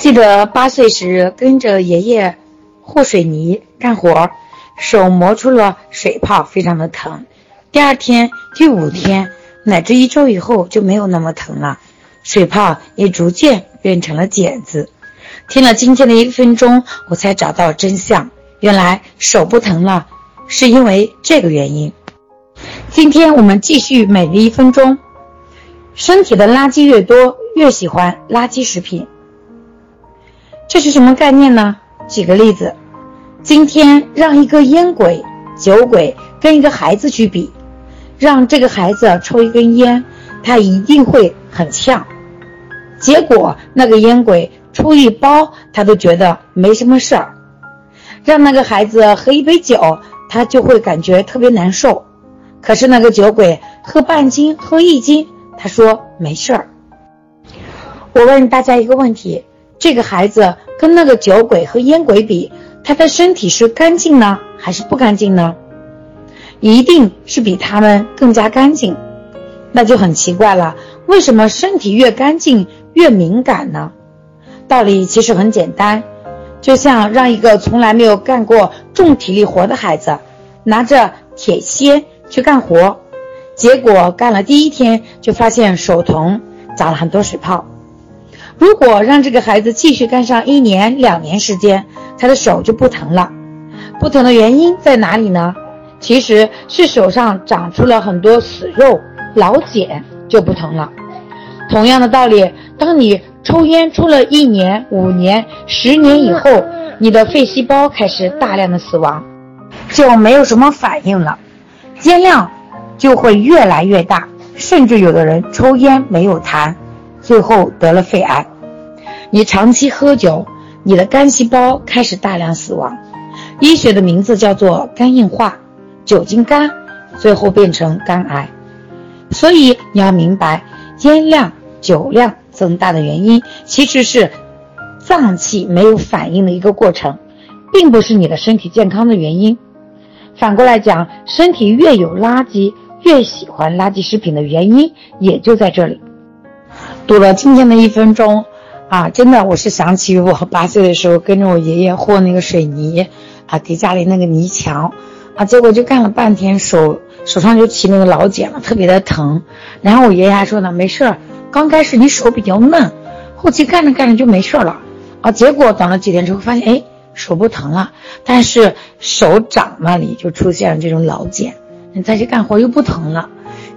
记得八岁时跟着爷爷和水泥干活，手磨出了水泡，非常的疼。第二天、第五天乃至一周以后就没有那么疼了，水泡也逐渐变成了茧子。听了今天的一分钟，我才找到真相，原来手不疼了，是因为这个原因。今天我们继续每日一分钟。身体的垃圾越多，越喜欢垃圾食品。这是什么概念呢？举个例子，今天让一个烟鬼、酒鬼跟一个孩子去比，让这个孩子抽一根烟，他一定会很呛。结果那个烟鬼抽一包，他都觉得没什么事儿。让那个孩子喝一杯酒，他就会感觉特别难受。可是那个酒鬼喝半斤，喝一斤。他说没事儿。我问大家一个问题：这个孩子跟那个酒鬼和烟鬼比，他的身体是干净呢，还是不干净呢？一定是比他们更加干净。那就很奇怪了，为什么身体越干净越敏感呢？道理其实很简单，就像让一个从来没有干过重体力活的孩子，拿着铁锨去干活。结果干了第一天就发现手疼，长了很多水泡。如果让这个孩子继续干上一年、两年时间，他的手就不疼了。不疼的原因在哪里呢？其实是手上长出了很多死肉、老茧，就不疼了。同样的道理，当你抽烟抽了一年、五年、十年以后，你的肺细胞开始大量的死亡，就没有什么反应了，烟量。就会越来越大，甚至有的人抽烟没有痰，最后得了肺癌。你长期喝酒，你的肝细胞开始大量死亡，医学的名字叫做肝硬化，酒精肝，最后变成肝癌。所以你要明白，烟量、酒量增大的原因，其实是脏器没有反应的一个过程，并不是你的身体健康的原因。反过来讲，身体越有垃圾。越喜欢垃圾食品的原因也就在这里。读了今天的一分钟，啊，真的，我是想起我八岁的时候跟着我爷爷和那个水泥，啊，给家里那个泥墙，啊，结果就干了半天，手手上就起那个老茧了，特别的疼。然后我爷爷还说呢，没事儿，刚开始你手比较嫩，后期干着干着就没事了。啊，结果等了几天之后发现，哎，手不疼了，但是手掌那里就出现了这种老茧。你再去干活又不疼了，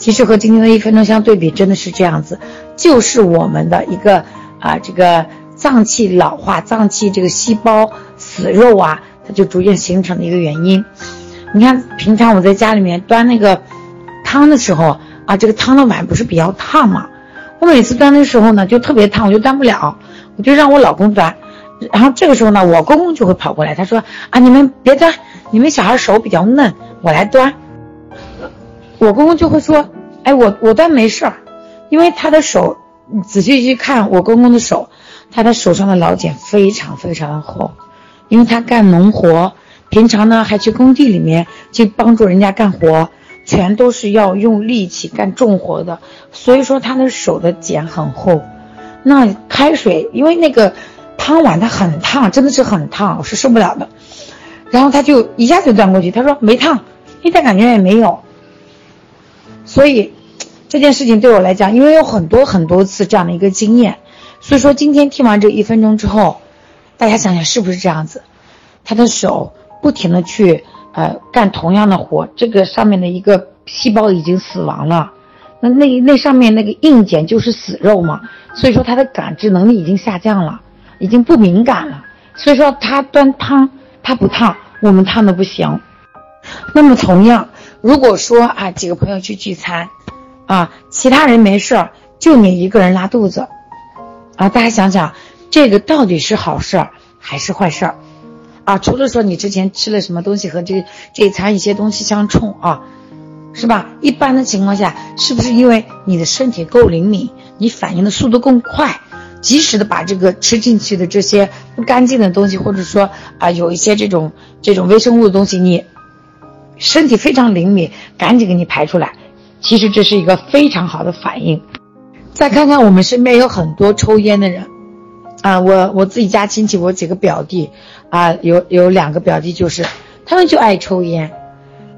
其实和今天的一分钟相对比，真的是这样子，就是我们的一个啊，这个脏器老化、脏器这个细胞死肉啊，它就逐渐形成的一个原因。你看，平常我在家里面端那个汤的时候啊，这个汤的碗不是比较烫嘛？我每次端的时候呢，就特别烫，我就端不了，我就让我老公端。然后这个时候呢，我公公就会跑过来，他说啊，你们别端，你们小孩手比较嫩，我来端。我公公就会说：“哎，我我端没事儿，因为他的手，仔细去看我公公的手，他的手上的老茧非常非常的厚，因为他干农活，平常呢还去工地里面去帮助人家干活，全都是要用力气干重活的，所以说他的手的茧很厚。那开水，因为那个汤碗它很烫，真的是很烫，我是受不了的。然后他就一下就端过去，他说没烫，一点感觉也没有。”所以，这件事情对我来讲，因为有很多很多次这样的一个经验，所以说今天听完这一分钟之后，大家想想是不是这样子？他的手不停的去呃干同样的活，这个上面的一个细胞已经死亡了，那那那上面那个硬茧就是死肉嘛，所以说他的感知能力已经下降了，已经不敏感了，所以说他端汤他不烫，我们烫的不行。那么同样。如果说啊，几个朋友去聚餐，啊，其他人没事儿，就你一个人拉肚子，啊，大家想想，这个到底是好事儿还是坏事儿？啊，除了说你之前吃了什么东西和这这一餐一些东西相冲啊，是吧？一般的情况下，是不是因为你的身体够灵敏，你反应的速度更快，及时的把这个吃进去的这些不干净的东西，或者说啊，有一些这种这种微生物的东西，你。身体非常灵敏，赶紧给你排出来。其实这是一个非常好的反应。再看看我们身边有很多抽烟的人，啊，我我自己家亲戚，我几个表弟啊，有有两个表弟就是，他们就爱抽烟，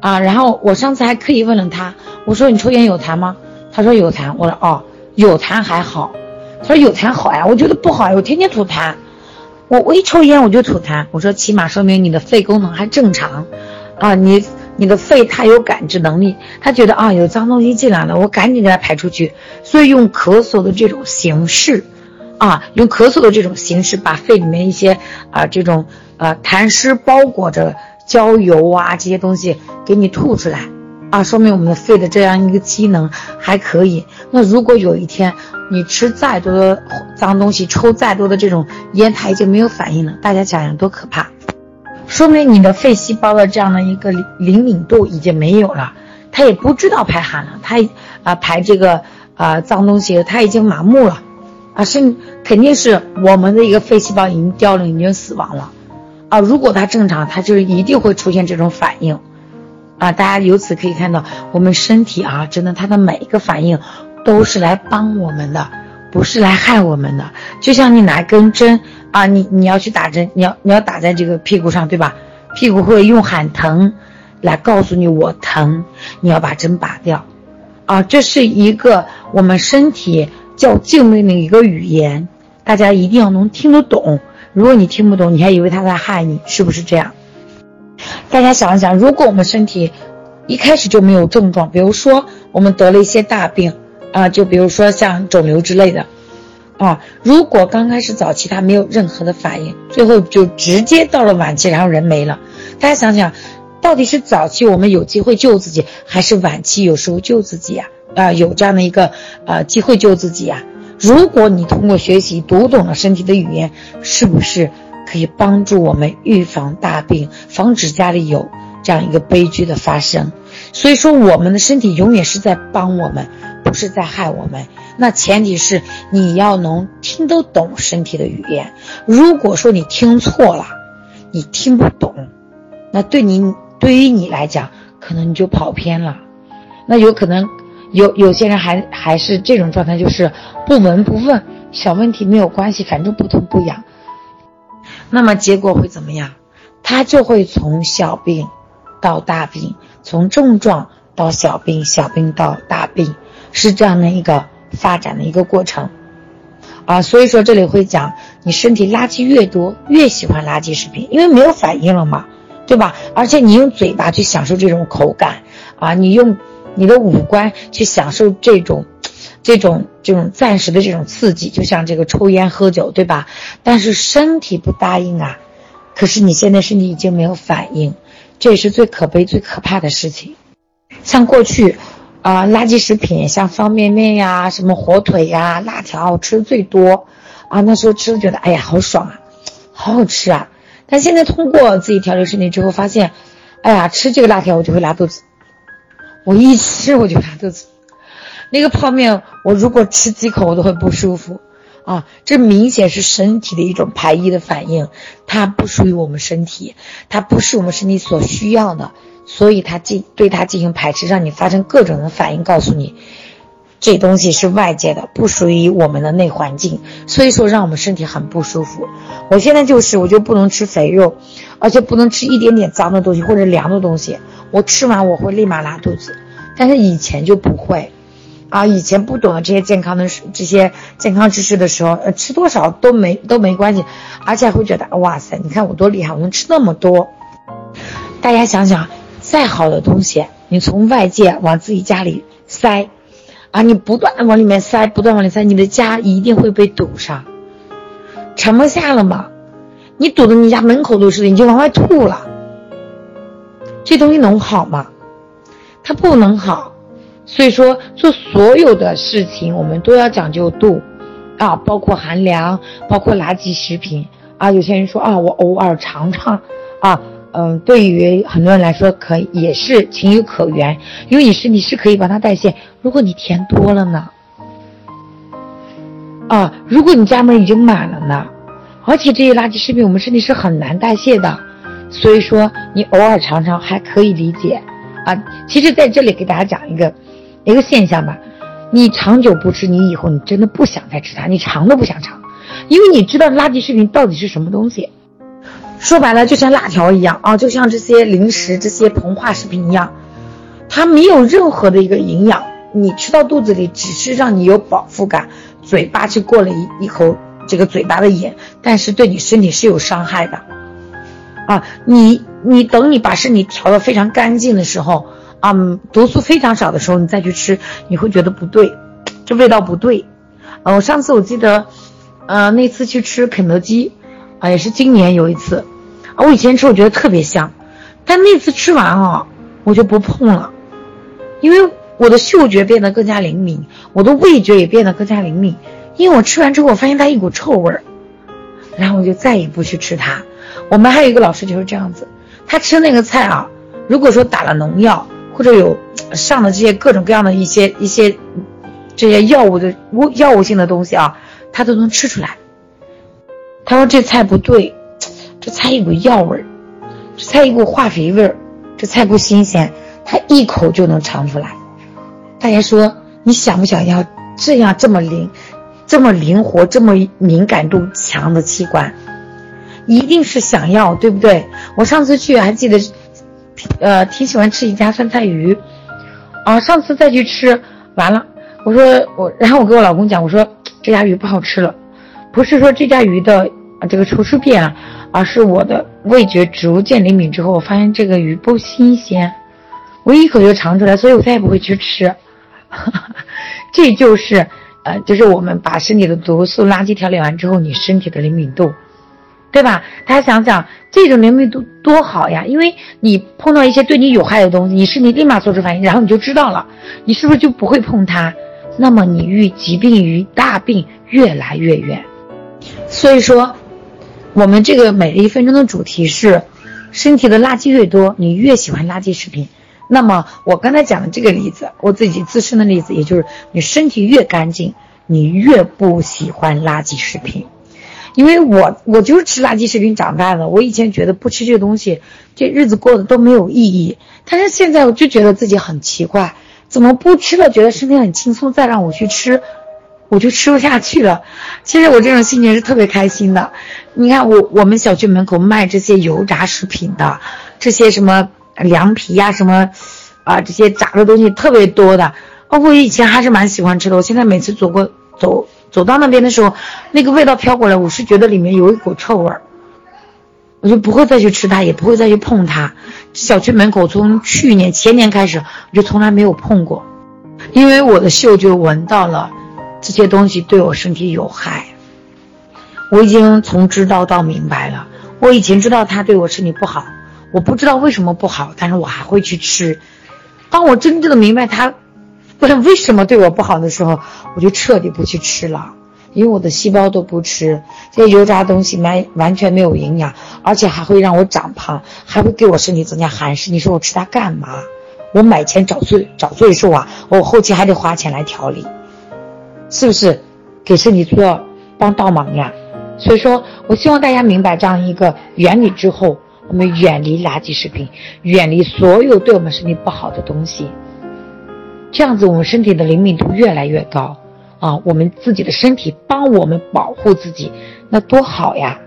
啊，然后我上次还刻意问了他，我说你抽烟有痰吗？他说有痰，我说哦，有痰还好，他说有痰好呀，我觉得不好呀，我天天吐痰，我我一抽烟我就吐痰，我说起码说明你的肺功能还正常，啊，你你的肺它有感知能力，它觉得啊有脏东西进来了，我赶紧给它排出去，所以用咳嗽的这种形式。啊，用咳嗽的这种形式，把肺里面一些啊这种呃痰湿包裹着焦油啊这些东西给你吐出来，啊，说明我们的肺的这样一个机能还可以。那如果有一天你吃再多的脏东西，抽再多的这种烟，它已经没有反应了，大家想想多可怕！说明你的肺细胞的这样的一个灵敏度已经没有了，它也不知道排寒了，它啊排这个啊脏东西，它已经麻木了。啊，是肯定是我们的一个肺细胞已经凋零，已经死亡了，啊，如果它正常，它就一定会出现这种反应，啊，大家由此可以看到，我们身体啊，真的它的每一个反应都是来帮我们的，不是来害我们的。就像你拿根针啊，你你要去打针，你要你要打在这个屁股上，对吧？屁股会用喊疼来告诉你我疼，你要把针拔掉，啊，这是一个我们身体。较静默的一个语言，大家一定要能听得懂。如果你听不懂，你还以为他在害你，是不是这样？大家想一想，如果我们身体一开始就没有症状，比如说我们得了一些大病啊，就比如说像肿瘤之类的啊，如果刚开始早期他没有任何的反应，最后就直接到了晚期，然后人没了。大家想想，到底是早期我们有机会救自己，还是晚期有时候救自己呀？啊，有这样的一个呃机会救自己呀！如果你通过学习读懂了身体的语言，是不是可以帮助我们预防大病，防止家里有这样一个悲剧的发生？所以说，我们的身体永远是在帮我们，不是在害我们。那前提是你要能听得懂身体的语言。如果说你听错了，你听不懂，那对你对于你来讲，可能你就跑偏了，那有可能。有有些人还还是这种状态，就是不闻不问，小问题没有关系，反正不痛不痒。那么结果会怎么样？他就会从小病到大病，从症状到小病，小病到大病，是这样的一个发展的一个过程。啊，所以说这里会讲，你身体垃圾越多，越喜欢垃圾食品，因为没有反应了嘛，对吧？而且你用嘴巴去享受这种口感，啊，你用。你的五官去享受这种、这种、这种暂时的这种刺激，就像这个抽烟喝酒，对吧？但是身体不答应啊。可是你现在身体已经没有反应，这也是最可悲、最可怕的事情。像过去，啊，垃圾食品，像方便面呀、什么火腿呀、辣条吃的最多，啊，那时候吃的觉得，哎呀，好爽啊，好好吃啊。但现在通过自己调理身体之后，发现，哎呀，吃这个辣条我就会拉肚子。我一吃我就拉肚子，那个泡面我如果吃几口我都会不舒服，啊，这明显是身体的一种排异的反应，它不属于我们身体，它不是我们身体所需要的，所以它进对它进行排斥，让你发生各种的反应，告诉你，这东西是外界的，不属于我们的内环境，所以说让我们身体很不舒服。我现在就是我就不能吃肥肉，而且不能吃一点点脏的东西或者凉的东西。我吃完我会立马拉肚子，但是以前就不会，啊，以前不懂得这些健康的这些健康知识的时候，呃，吃多少都没都没关系，而且会觉得哇塞，你看我多厉害，我能吃那么多。大家想想，再好的东西，你从外界往自己家里塞，啊，你不断往里面塞，不断往里塞，你的家一定会被堵上，盛不下了嘛，你堵的你家门口都是，你就往外吐了。这东西能好吗？它不能好，所以说做所有的事情我们都要讲究度，啊，包括寒凉，包括垃圾食品啊。有些人说啊，我偶尔尝尝，啊，嗯，对于很多人来说可也是情有可原，因为你身体是可以把它代谢。如果你填多了呢？啊，如果你家门已经满了呢？而且这些垃圾食品我们身体是很难代谢的。所以说，你偶尔尝尝还可以理解，啊，其实在这里给大家讲一个一个现象吧，你长久不吃，你以后你真的不想再吃它，你尝都不想尝。因为你知道垃圾食品到底是什么东西。说白了，就像辣条一样啊，就像这些零食、这些膨化食品一样，它没有任何的一个营养，你吃到肚子里只是让你有饱腹感，嘴巴去过了一一口这个嘴巴的瘾，但是对你身体是有伤害的啊！你你等你把身体调的非常干净的时候啊，毒素非常少的时候，你再去吃，你会觉得不对，这味道不对。呃，我上次我记得，呃，那次去吃肯德基。啊，也是今年有一次，啊，我以前吃我觉得特别香，但那次吃完啊，我就不碰了，因为我的嗅觉变得更加灵敏，我的味觉也变得更加灵敏，因为我吃完之后我发现它一股臭味儿，然后我就再也不去吃它。我们还有一个老师就是这样子，他吃那个菜啊，如果说打了农药或者有上的这些各种各样的一些一些这些药物的物药物性的东西啊，他都能吃出来。他说这菜不对，这菜一股药味儿，这菜一股化肥味儿，这菜不新鲜，他一口就能尝出来。大家说你想不想要这样这么灵，这么灵活，这么敏感度强的器官？一定是想要，对不对？我上次去还记得，呃，挺喜欢吃一家酸菜鱼，啊，上次再去吃完了，我说我，然后我跟我老公讲，我说这家鱼不好吃了。不是说这家鱼的啊这个厨师变，而是我的味觉逐渐灵敏之后，我发现这个鱼不新鲜，我一口就尝出来，所以我再也不会去吃。这就是呃，就是我们把身体的毒素垃圾调理完之后，你身体的灵敏度，对吧？大家想想，这种灵敏度多好呀！因为你碰到一些对你有害的东西，你身体立马做出反应，然后你就知道了，你是不是就不会碰它？那么你遇疾病与大病越来越远。所以说，我们这个每一分钟的主题是，身体的垃圾越多，你越喜欢垃圾食品。那么我刚才讲的这个例子，我自己自身的例子，也就是你身体越干净，你越不喜欢垃圾食品。因为我我就是吃垃圾食品长大的，我以前觉得不吃这东西，这日子过得都没有意义。但是现在我就觉得自己很奇怪，怎么不吃了，觉得身体很轻松，再让我去吃。我就吃不下去了。其实我这种心情是特别开心的。你看，我我们小区门口卖这些油炸食品的，这些什么凉皮呀，什么啊，这些炸的东西特别多的。包括以前还是蛮喜欢吃的。我现在每次走过走走到那边的时候，那个味道飘过来，我是觉得里面有一股臭味儿，我就不会再去吃它，也不会再去碰它。小区门口从去年前年开始，我就从来没有碰过，因为我的嗅觉闻到了。这些东西对我身体有害，我已经从知道到明白了。我以前知道它对我身体不好，我不知道为什么不好，但是我还会去吃。当我真正的明白它为什么对我不好的时候，我就彻底不去吃了，因为我的细胞都不吃这些油炸东西，完完全没有营养，而且还会让我长胖，还会给我身体增加寒湿。你说我吃它干嘛？我买钱找罪找罪受啊！我后期还得花钱来调理。是不是给身体做帮倒忙呀？所以说我希望大家明白这样一个原理之后，我们远离垃圾食品，远离所有对我们身体不好的东西。这样子，我们身体的灵敏度越来越高啊！我们自己的身体帮我们保护自己，那多好呀！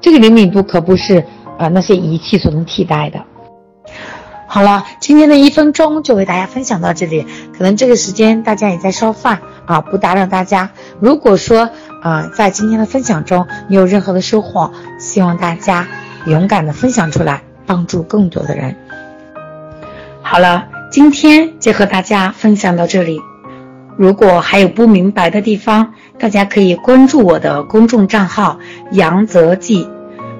这个灵敏度可不是啊那些仪器所能替代的。好了，今天的一分钟就为大家分享到这里。可能这个时间大家也在烧饭啊，不打扰大家。如果说啊，在今天的分享中你有任何的收获，希望大家勇敢的分享出来，帮助更多的人。好了，今天就和大家分享到这里。如果还有不明白的地方，大家可以关注我的公众账号“杨泽记”，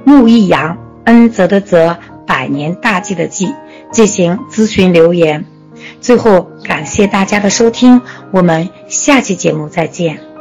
木易杨，恩泽的泽，百年大计的计。进行咨询留言。最后，感谢大家的收听，我们下期节目再见。